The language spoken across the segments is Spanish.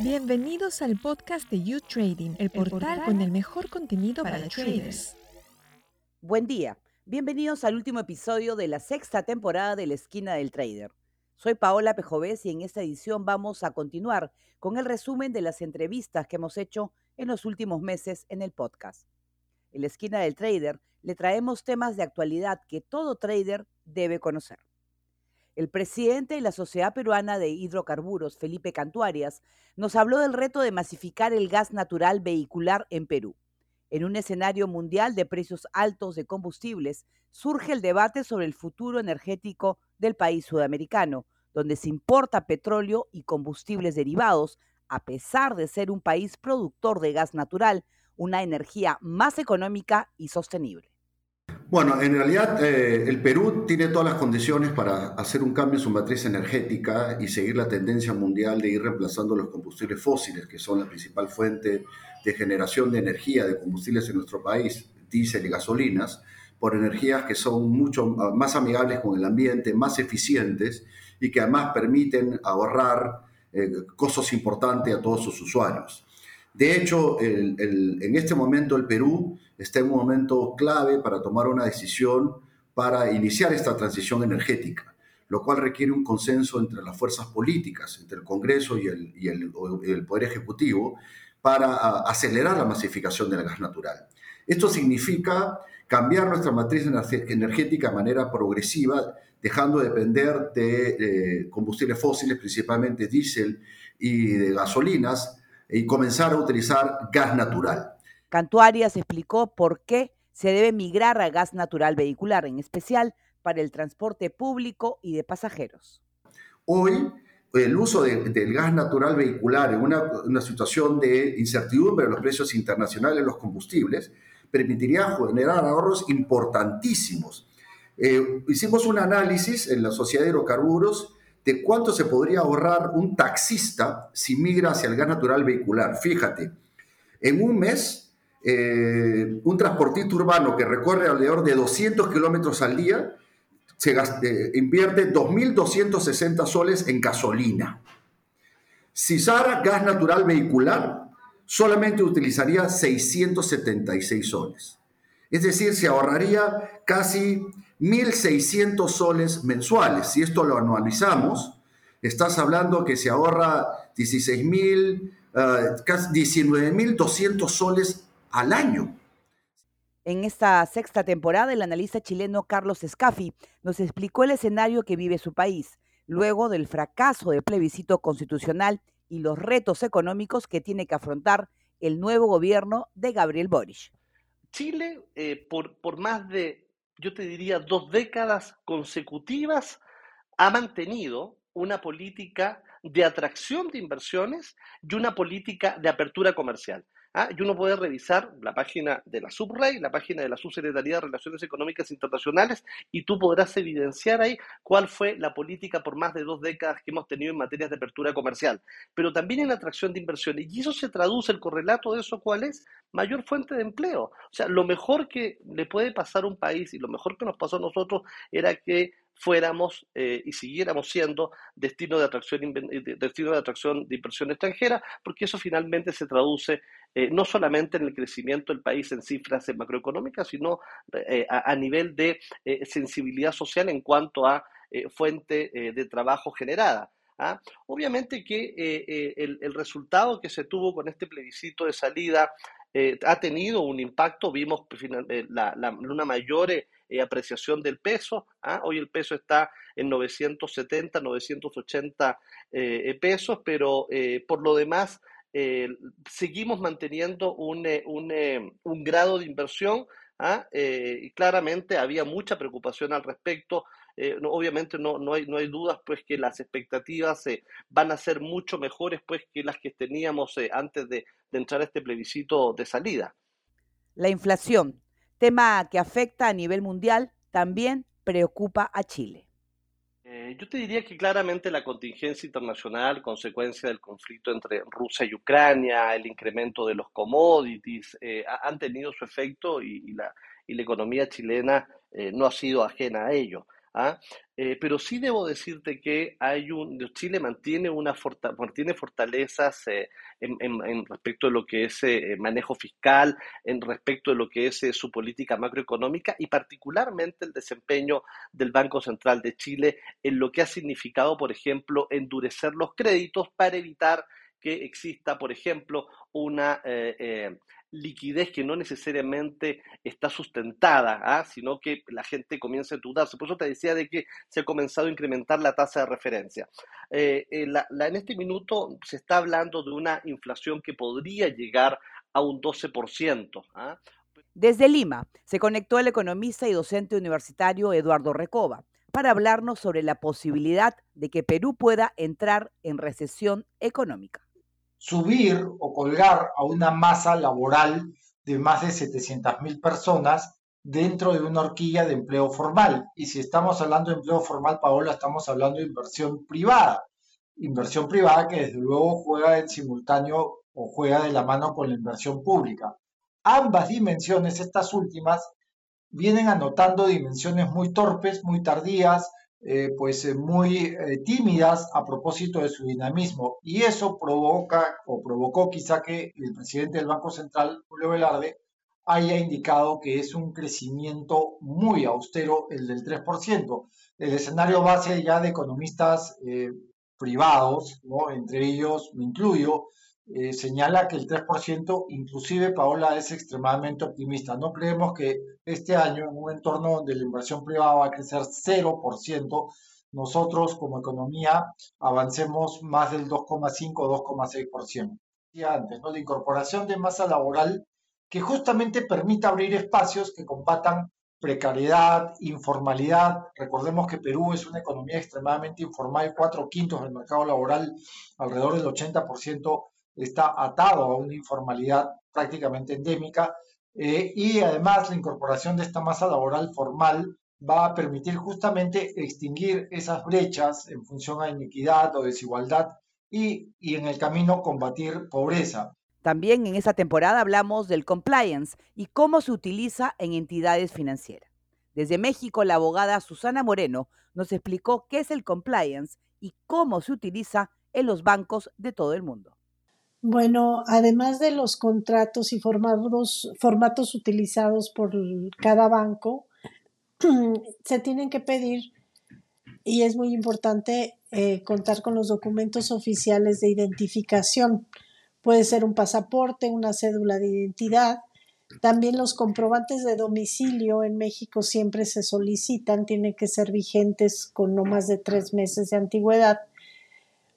Bienvenidos al podcast de You Trading, el portal con el mejor contenido para, traders. Buen día, bienvenidos al último episodio de la sexta temporada de la Esquina del Trader. Soy Paola Pejovés y en esta edición vamos a continuar con el resumen de las entrevistas que hemos hecho en los últimos meses en el podcast. En la Esquina del Trader le traemos temas de actualidad que todo trader debe conocer. El presidente de la Sociedad Peruana de Hidrocarburos, Felipe Cantuarias, nos habló del reto de masificar el gas natural vehicular en Perú. En un escenario mundial de precios altos de combustibles, surge el debate sobre el futuro energético del país sudamericano, donde se importa petróleo y combustibles derivados, a pesar de ser un país productor de gas natural, una energía más económica y sostenible. Bueno, en realidad eh, el Perú tiene todas las condiciones para hacer un cambio en su matriz energética y seguir la tendencia mundial de ir reemplazando los combustibles fósiles, que son la principal fuente de generación de energía de combustibles en nuestro país, diésel y gasolinas, por energías que son mucho más amigables con el ambiente, más eficientes y que además permiten ahorrar eh, costos importantes a todos sus usuarios. De hecho, en este momento el Perú está en un momento clave para tomar una decisión para iniciar esta transición energética, lo cual requiere un consenso entre las fuerzas políticas, entre el Congreso y el, Poder Ejecutivo, para acelerar la masificación del gas natural. Esto significa cambiar nuestra matriz energética de manera progresiva, dejando de depender de combustibles fósiles, principalmente diésel y de gasolinas, y comenzar a utilizar gas natural. Cantuarias explicó por qué se debe migrar a gas natural vehicular, en especial para el transporte público y de pasajeros. Hoy, el uso del gas natural vehicular en una, situación de incertidumbre en los precios internacionales de los combustibles permitiría generar ahorros importantísimos. Eh, hicimos un análisis en la Sociedad de Hidrocarburos de cuánto se podría ahorrar un taxista si migra hacia el gas natural vehicular. Fíjate, en un mes, eh, un transportista urbano que recorre alrededor de 200 kilómetros al día eh, invierte 2.260 soles en gasolina. Si usara gas natural vehicular, solamente utilizaría 676 soles. Es decir, se ahorraría casi 1.600 soles mensuales. Si esto lo anualizamos, estás hablando que se ahorra 16.000, uh, casi 19.200 soles al año. En esta sexta temporada, el analista chileno Carlos Escafi nos explicó el escenario que vive su país, luego del fracaso del plebiscito constitucional y los retos económicos que tiene que afrontar el nuevo gobierno de Gabriel Boric. Chile, eh, por, por más de yo te diría, dos décadas consecutivas, ha mantenido una política de atracción de inversiones y una política de apertura comercial. ¿Ah? Y uno puede revisar la página de la SubRey, la página de la Subsecretaría de Relaciones Económicas Internacionales, y tú podrás evidenciar ahí cuál fue la política por más de dos décadas que hemos tenido en materias de apertura comercial, pero también en atracción de inversiones. Y eso se traduce, el correlato de eso, ¿cuál es? Mayor fuente de empleo. O sea, lo mejor que le puede pasar a un país y lo mejor que nos pasó a nosotros era que fuéramos eh, y siguiéramos siendo destino de, atracción, destino de atracción de inversión extranjera, porque eso finalmente se traduce eh, no solamente en el crecimiento del país en cifras macroeconómicas, sino eh, a, nivel de sensibilidad social en cuanto a fuente de trabajo generada. ¿ah? Obviamente que el, resultado que se tuvo con este plebiscito de salida ha tenido un impacto, vimos la, una mayor eh, apreciación del peso. ¿ah? Hoy el peso está en 970, 980 eh, pesos, pero eh, por lo demás seguimos manteniendo un, un, grado de inversión. ¿ah? y claramente había mucha preocupación al respecto. obviamente no, no, hay, no hay dudas pues que las expectativas van a ser mucho mejores pues que las que teníamos antes de, de entrar a este plebiscito de salida. La inflación, tema que afecta a nivel mundial, también preocupa a Chile. Eh, yo te diría que claramente la contingencia internacional, consecuencia del conflicto entre Rusia y Ucrania, el incremento de los commodities, eh, han tenido su efecto y, la, economía chilena eh, no ha sido ajena a ello. ¿Ah? Eh, pero sí debo decirte que hay un, Chile mantiene, una mantiene fortalezas eh, en, respecto de lo que es eh, manejo fiscal, en respecto de lo que es su política macroeconómica y particularmente el desempeño del Banco Central de Chile en lo que ha significado, por ejemplo, endurecer los créditos para evitar que exista, por ejemplo, una liquidez que no necesariamente está sustentada, ¿ah? sino que la gente comienza a endeudarse. Por eso te decía de que se ha comenzado a incrementar la tasa de referencia. Eh, eh, en este minuto se está hablando de una inflación que podría llegar a un 12%. ¿ah? Desde Lima se conectó el economista y docente universitario Eduardo Recoba para hablarnos sobre la posibilidad de que Perú pueda entrar en recesión económica subir o colgar a una masa laboral de más de 700.000 personas dentro de una horquilla de empleo formal. Y si estamos hablando de empleo formal, Paola, estamos hablando de inversión privada. Inversión privada que desde luego juega en simultáneo o juega de la mano con la inversión pública. Ambas dimensiones, estas últimas, vienen anotando dimensiones muy torpes, muy tardías, eh, pues eh, muy eh, tímidas a propósito de su dinamismo y eso provoca o provocó quizá que el presidente del Banco Central, Julio Velarde, haya indicado que es un crecimiento muy austero el del 3%. El escenario base ya de economistas privados, ¿no? entre ellos me incluyo, eh, señala que el 3%, inclusive Paola es extremadamente optimista. No creemos que este año, en un entorno donde la inversión privada va a crecer 0%, nosotros como economía avancemos más del 2,5-2,6%. Y antes, ¿no? la incorporación de masa laboral que justamente permita abrir espacios que combatan precariedad, informalidad. Recordemos que Perú es una economía extremadamente informal, cuatro quintos del mercado laboral, alrededor del 80% está atado a una informalidad prácticamente endémica eh, y además la incorporación de esta masa laboral formal va a permitir justamente extinguir esas brechas en función a inequidad o desigualdad y, y en el camino combatir pobreza. También en esta temporada hablamos del compliance y cómo se utiliza en entidades financieras. Desde México, la abogada Susana Moreno nos explicó qué es el compliance y cómo se utiliza en los bancos de todo el mundo. Bueno, además de los contratos y formatos, formatos utilizados por cada banco, se tienen que pedir, y es muy importante eh, contar con los documentos oficiales de identificación. Puede ser un pasaporte, una cédula de identidad. También los comprobantes de domicilio en México siempre se solicitan, tienen que ser vigentes con no más de tres meses de antigüedad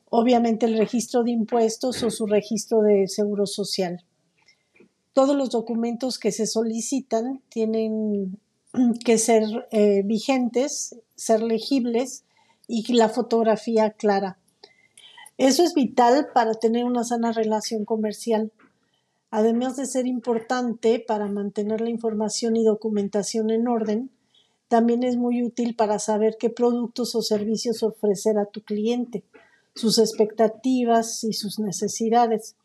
obviamente el registro de impuestos o su registro de seguro social. Todos los documentos que se solicitan tienen que ser eh, vigentes, ser legibles y la fotografía clara. Eso es vital para tener una sana relación comercial, además de ser importante para mantener la información y documentación en orden. También es muy útil para saber qué productos o servicios ofrecer a tu cliente sus expectativas y sus necesidades.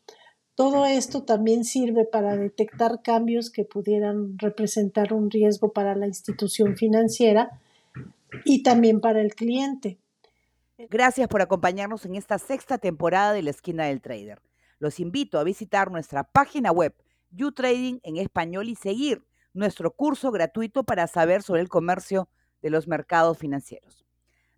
Todo esto también sirve para detectar cambios que pudieran representar un riesgo para la institución financiera y también para el cliente. Gracias por acompañarnos en esta sexta temporada de la esquina del trader. Los invito a visitar nuestra página web YouTrading en español y seguir nuestro curso gratuito para saber sobre el comercio de los mercados financieros.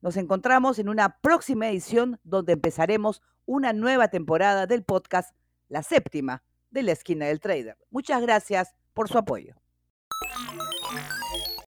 Nos encontramos en una próxima edición donde empezaremos una nueva temporada del podcast, la séptima de la esquina del trader. Muchas gracias por su apoyo.